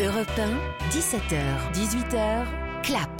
Europe 1, 17h, 18h, clap.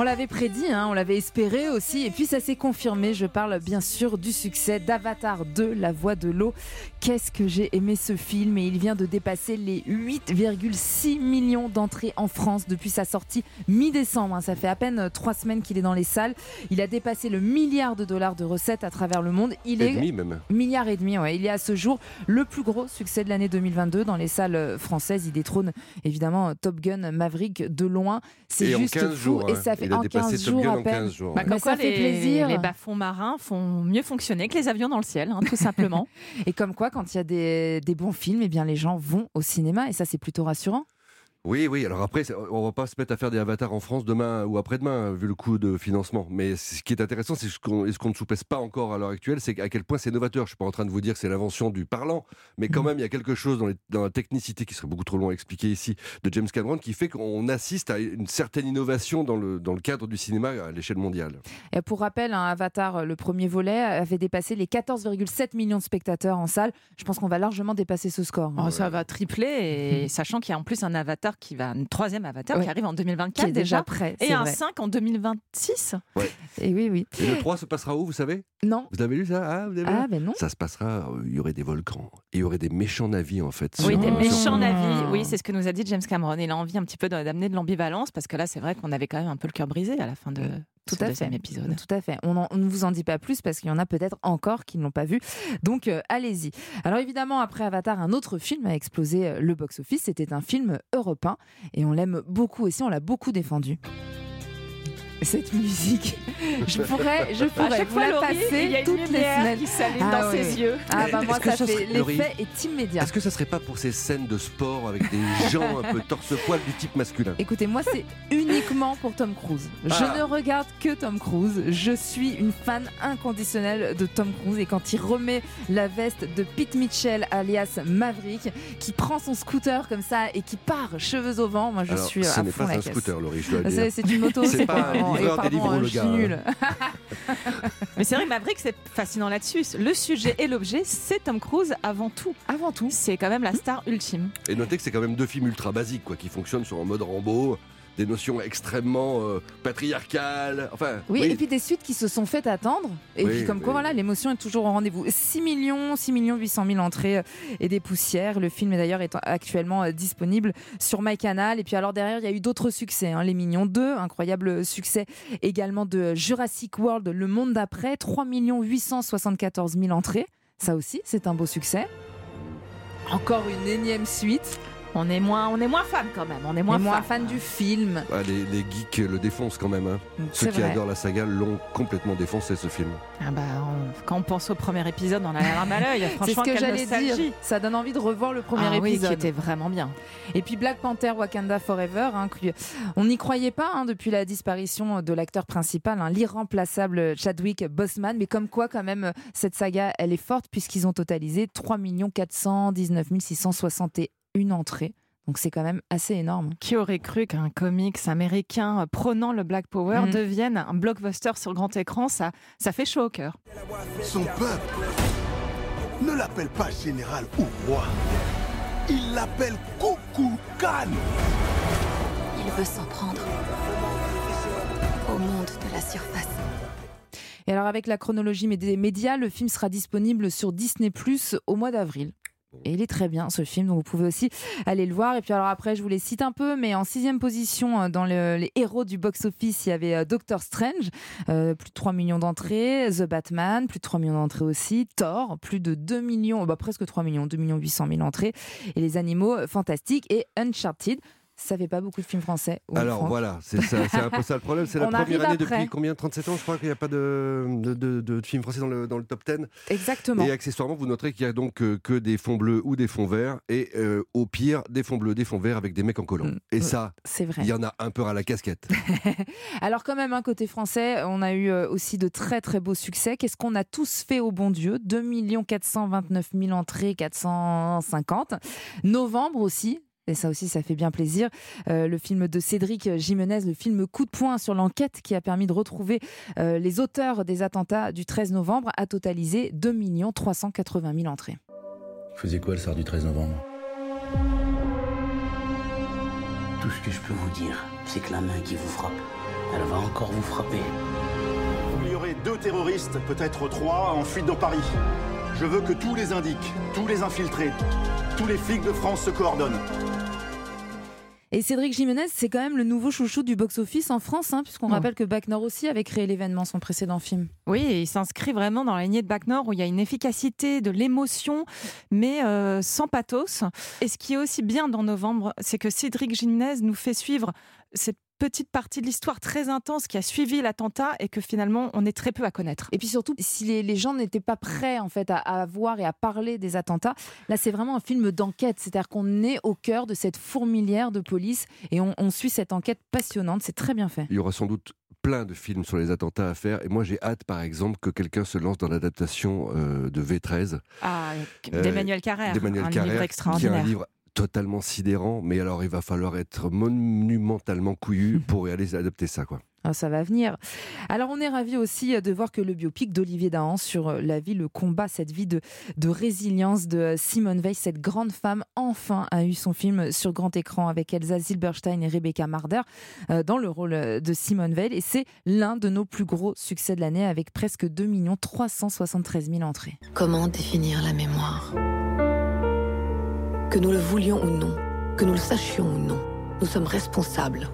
On l'avait prédit, hein, on l'avait espéré aussi, et puis ça s'est confirmé. Je parle bien sûr du succès d'Avatar 2, La Voix de l'eau. Qu'est-ce que j'ai aimé ce film? Et il vient de dépasser les 8,6 millions d'entrées en France depuis sa sortie mi-décembre. hein. Ça fait à peine euh, trois semaines qu'il est dans les salles. Il a dépassé le milliard de dollars de recettes à travers le monde. Il Et est demi même. Milliard et demi, ouais. Il est à ce jour le plus gros succès de l'année 2022 dans les salles euh, françaises. Il détrône évidemment Top Gun Maverick de loin. C'est juste 15 fou jours. et hein. ça fait Il a en dépassé 15 Top jours Gun à en peine. 15 jours. Bah, ouais. Comme quoi, ça fait les, plaisir. les bas-fonds marins font mieux fonctionner que les avions dans le ciel, hein, tout simplement. Et comme quoi, quand il y a des, des bons films, eh bien les gens vont au cinéma et ça c'est plutôt rassurant. Oui, oui. Alors après, c'est- on va pas se mettre à faire des avatars en France demain ou après-demain, vu le coût de financement. Mais ce qui est intéressant, c'est ce qu'on et ce qu'on ne sous-pèse pas encore à l'heure actuelle, c'est à quel point c'est novateur. Je suis pas en train de vous dire que c'est l'invention du parlant, mais quand Mhm. même, il y a quelque chose dans, les- dans la technicité qui serait beaucoup trop long à expliquer ici de James Cameron qui fait qu'on assiste à une certaine innovation dans le, dans le cadre du cinéma à l'échelle mondiale. Et pour rappel, un Avatar, le premier volet, avait dépassé les 14,7 millions de spectateurs en salle. Je pense qu'on va largement dépasser ce score. Oh, ça va tripler, et sachant qu'il y a en plus un avatar qui va, un troisième avatar Ouais. qui arrive en qui 2024 est déjà déjà, prêt. et un vrai. 5 en 2026. Et oui, oui. Et le 3 se passera où, vous savez? Non. Vous avez lu ça? Ah, vous avez lu Ah, ben non. Ça se passera, euh, il y aurait des volcans, et il y aurait des méchants navires en fait. Oui, sur- des méchants navires. Oui, c'est ce que nous a dit James Cameron. Il a envie un petit peu d'amener de l'ambivalence parce que là, c'est vrai qu'on avait quand même un peu le cœur brisé à la fin de Tout à fait. épisode. Tout à fait. On, en- on ne vous en dit pas plus parce qu'il y en a peut-être encore qui ne l'ont pas vu. Donc euh, allez-y. Alors évidemment, après Avatar, un autre film a explosé euh, le box-office. C'était un film européen et on l'aime beaucoup aussi. On l'a beaucoup défendu. Cette musique, je pourrais, je pourrais vous fois, la Laurie, passer il y a une toutes les semaines. qui s'allume Ah dans oui. ses yeux. Ah bah moi ça ça fait Laurie, l'effet est immédiat. Est-ce que ça serait pas pour ces scènes de sport avec des gens un peu torse-poil du type masculin? Écoutez, moi, c'est uniquement pour Tom Cruise. Je Ah. ne regarde que Tom Cruise. Je suis une fan inconditionnelle de Tom Cruise. Et quand il remet la veste de Pete Mitchell, alias Maverick, qui prend son scooter comme ça et qui part cheveux au vent, moi, je Alors, suis ce à n'est fond pas la un caisse. scooter, Laurie, je dois le C'est dire. c'est une moto, C'est c'est pas et pardon, Deliveroo, hein, je suis nulle. Mais c'est vrai que Maverick, c'est fascinant là-dessus. Le sujet et l'objet, c'est Tom Cruise avant tout. Avant tout. C'est quand même la star ultime. Et notez que c'est quand même deux films ultra basiques, quoi, qui fonctionnent sur un mode Rambo, des notions extrêmement euh, patriarcales. Enfin, Oui, et puis des suites qui se sont fait attendre. Et Oui, puis comme quoi, voilà, l'émotion est toujours au rendez-vous. 6 millions, 6 millions 800 000 entrées euh, et des poussières. Le film est d'ailleurs est actuellement euh, disponible sur MyCanal. Et puis alors derrière, il y a eu d'autres succès. hein. Les Mignons 2, incroyable succès également de Jurassic World, Le Monde d'après. 3 874 000 entrées. Ça aussi, c'est un beau succès. Encore une énième suite. On est moins, on est moins fan quand même. On est Moins, fan du film. ah, les, les geeks le défoncent quand même. hein. Ceux C'est qui vrai. adorent la saga l'ont complètement défoncé, ce film. Ah bah, on- quand on pense au premier épisode, on a la larme à l'œil. C'est ce que j'allais dire. Ça donne envie de revoir le premier Ah oui, épisode. qui était vraiment bien. Et puis Black Panther Wakanda Forever, hein, on n'y croyait pas hein, depuis la disparition de l'acteur principal, hein, l'irremplaçable Chadwick Boseman, mais comme quoi quand même cette saga elle est forte puisqu'ils ont totalisé 3 419 661 entrées. Donc c'est quand même assez énorme. Qui aurait cru qu'un comics américain prônant le Black Power Mhm. devienne un blockbuster sur grand écran? Ça, ça fait chaud au cœur. Son peuple ne l'appelle pas général ou roi. Il l'appelle Coucou Khan. Il veut s'en prendre au monde de la surface. Et alors avec la chronologie des médias, le film sera disponible sur Disney Plus au mois d'avril. Et il est très bien ce film, donc vous pouvez aussi aller le voir. Et puis alors après, je vous les cite un peu, mais en sixième position euh, dans le- les héros du box-office, il y avait euh, Doctor Strange, euh, plus de 3 millions d'entrées, The Batman, plus de 3 millions d'entrées aussi, Thor, plus de 2 millions, bah presque 3 millions, 2 millions 800 000 entrées, et les animaux fantastiques et Uncharted. Ça fait pas beaucoup de films français. Alors voilà, c'est ça- c'est un peu ça le problème. C'est la première année après. depuis combien? 37 ans, je crois qu'il n'y a pas de, de, de- de film français dans le, dans le top 10. Exactement. Et accessoirement, vous noterez qu'il y a donc euh, que des fonds bleus ou des fonds verts, et euh, au pire, des fonds bleus, des fonds verts avec des mecs en collant. Mm. Et Ouais. ça, C'est vrai. il y en a un peu à la casquette. Alors quand même, un côté français, on a eu euh, aussi de très très beaux succès. Qu'est-ce qu'on a tous fait au bon Dieu? 2 429 000 entrées, 450. Novembre aussi. Et ça aussi, ça fait bien plaisir. Euh, le film de Cédric Jimenez, le film Coup de poing sur l'enquête qui a permis de retrouver euh, les auteurs des attentats du 13 novembre, a totalisé 2 380 000 entrées. Vous faisiez quoi le soir du 13 novembre? Tout ce que je peux vous dire, c'est que la main qui vous frappe, elle va encore vous frapper. Il y aurait deux terroristes, peut-être trois, en fuite dans Paris. Je veux que tous les indiques, tous les infiltrés, tous les flics de France se coordonnent. Et Cédric Jimenez, c'est quand même le nouveau chouchou du box-office en France, hein, puisqu'on rappelle que Bac Nord aussi avait créé l'événement, son précédent film. Oui, et il s'inscrit vraiment dans la lignée de Bac Nord où il y a une efficacité, de l'émotion, mais euh, sans pathos. Et ce qui est aussi bien dans Novembre, c'est que Cédric Jimenez nous fait suivre cette petite partie de l'histoire très intense qui a suivi l'attentat et que finalement on est très peu à connaître. Et puis surtout, si les, gens n'étaient pas prêts en fait à, à, voir et à parler des attentats, là c'est vraiment un film d'enquête, c'est-à-dire qu'on est au cœur de cette fourmilière de police et on, suit cette enquête passionnante, c'est très bien fait. Il y aura sans doute plein de films sur les attentats à faire. Et moi, j'ai hâte, par exemple, que quelqu'un se lance dans l'adaptation euh, de V13. Ah, d'Emmanuel Carrère. D'Emmanuel Carrère, qui est un livre totalement sidérant, mais alors il va falloir être monumentalement couillu pour aller adapter ça, quoi. Ah, ça va venir. Alors on est ravi aussi de voir que le biopic d'Olivier Dahan sur la vie, le combat, cette vie de, de résilience de Simone Veil, cette grande femme, enfin a eu son film sur grand écran avec Elsa Zilberstein et Rebecca Marder euh, dans le rôle de Simone Veil. Et c'est l'un de nos plus gros succès de l'année avec presque 2 373 000 entrées. Comment définir la mémoire? Que nous le voulions ou non, que nous le sachions ou non, nous sommes responsables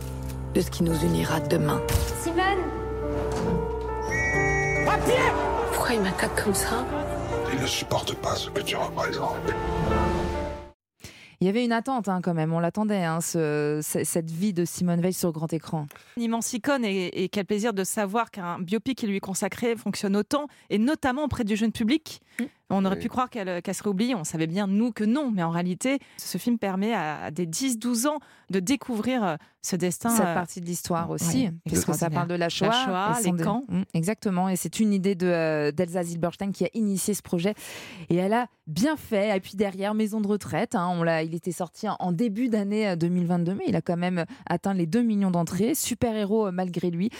de ce qui nous unira demain. Simone Pourquoi il m'attaque comme ça? Il ne supporte pas ce que tu représentes. Il y avait une attente hein, quand même, on l'attendait, hein, cette vie de Simone Veil sur grand écran. Une immense icône et, quel plaisir de savoir qu'un biopic qui lui est consacré fonctionne autant, et notamment auprès du jeune public. Mmh. On aurait pu croire qu'elle serait oubliée, on savait bien nous que non, mais en réalité, ce film permet à, des 10-12 ans de découvrir euh, ce destin. Cette euh, partie de l'histoire aussi, puisque ça parle de la Shoah, les camps. Mmh, exactement, et c'est une idée euh, d'Elsa de, Zilberstein qui a initié ce projet, et elle a bien fait. Et puis derrière, Maison de retraite, hein, on il était sorti en début d'année 2022, mais il a quand même atteint les 2 millions d'entrées. Super héros malgré lui,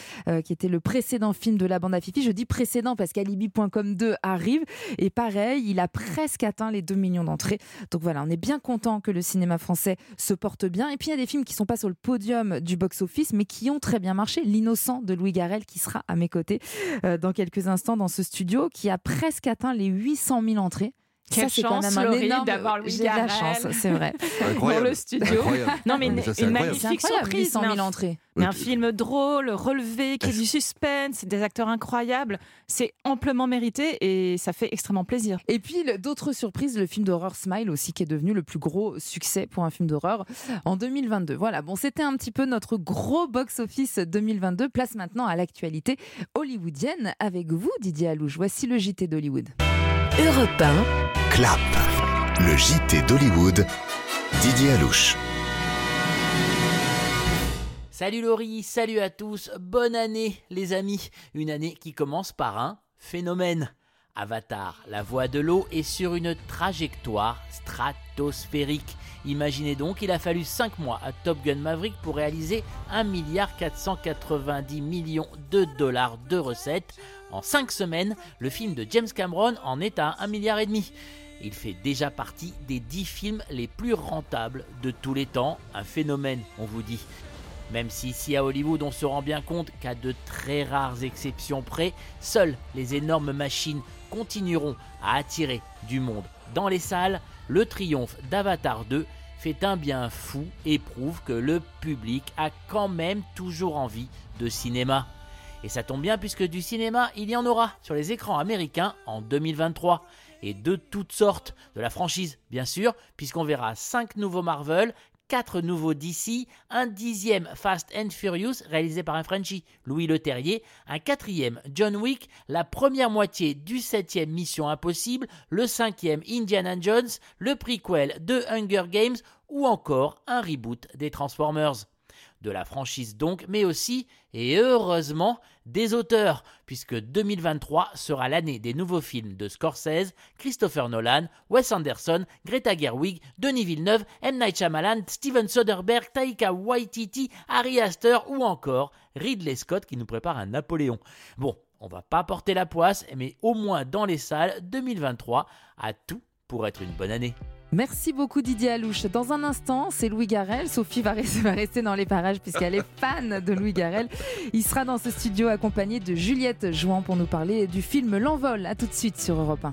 qui était le précédent film de la bande à Fifi. Je dis précédent parce qu'Alibi.com 2 arrive, et pareil, il a presque atteint les 2 millions d'entrées. Donc voilà, on est bien content que le cinéma français se porte bien. Et puis il y a des films qui sont pas sur le podium du box-office, mais qui ont très bien marché. L'innocent de Louis Garrel, qui sera à mes côtés euh, dans quelques instants dans ce studio, qui a presque atteint les 800 000 entrées. Quelle ça, chance, quand même un d'avoir Louis J'ai la chance, c'est vrai. Dans le studio. Non, mais une, magnifique surprise. 800 000 entrées. Mais un film drôle, relevé, qui est du suspense, des acteurs incroyables. C'est amplement mérité et ça fait extrêmement plaisir. Et puis, d'autres surprises, le film d'horreur Smile aussi, qui est devenu le plus gros succès pour un film d'horreur en 2022. Voilà, bon, c'était un petit peu notre gros box-office 2022. Place maintenant à l'actualité hollywoodienne avec vous, Didier Alouche. Voici le JT d'Hollywood. Europe 1. Clap. Le JT d'Hollywood. Didier Alouche. Salut Laurie, salut à tous, bonne année les amis. Une année qui commence par un phénomène. Avatar, la voie de l'eau est sur une trajectoire stratosphérique. Imaginez donc, il a fallu 5 mois à Top Gun Maverick pour réaliser 1 milliard 490 millions de dollars de recettes. En 5 semaines, le film de James Cameron en est à 1 milliard. Il fait déjà partie des 10 films les plus rentables de tous les temps, un phénomène, on vous dit. Même si ici à Hollywood on se rend bien compte qu'à de très rares exceptions près, seules les énormes machines continueront à attirer du monde dans les salles, le triomphe d'Avatar 2 fait un bien fou et prouve que le public a quand même toujours envie de cinéma. Et ça tombe bien puisque du cinéma, il y en aura sur les écrans américains en 2023. Et de toutes sortes, de la franchise bien sûr, puisqu'on verra 5 nouveaux Marvel, 4 nouveaux DC, un dixième Fast and Furious réalisé par un Frenchie, Louis Leterrier, un quatrième John Wick, la première moitié du septième Mission Impossible, le cinquième Indiana Jones, le prequel de Hunger Games ou encore un reboot des Transformers. De la franchise donc, mais aussi, et heureusement, des auteurs, puisque 2023 sera l'année des nouveaux films de Scorsese, Christopher Nolan, Wes Anderson, Greta Gerwig, Denis Villeneuve, M. Night Shyamalan, Steven Soderbergh, Taika Waititi, Harry Astor ou encore Ridley Scott qui nous prépare un Napoléon. Bon, on va pas porter la poisse, mais au moins dans les salles, 2023 a tout pour être une bonne année. Merci beaucoup Didier Alouche. Dans un instant, c'est Louis Garrel. Sophie va rester, dans les parages puisqu'elle est fan de Louis Garrel. Il sera dans ce studio accompagné de Juliette Jouan pour nous parler du film L'Envol. A tout de suite sur Europe 1.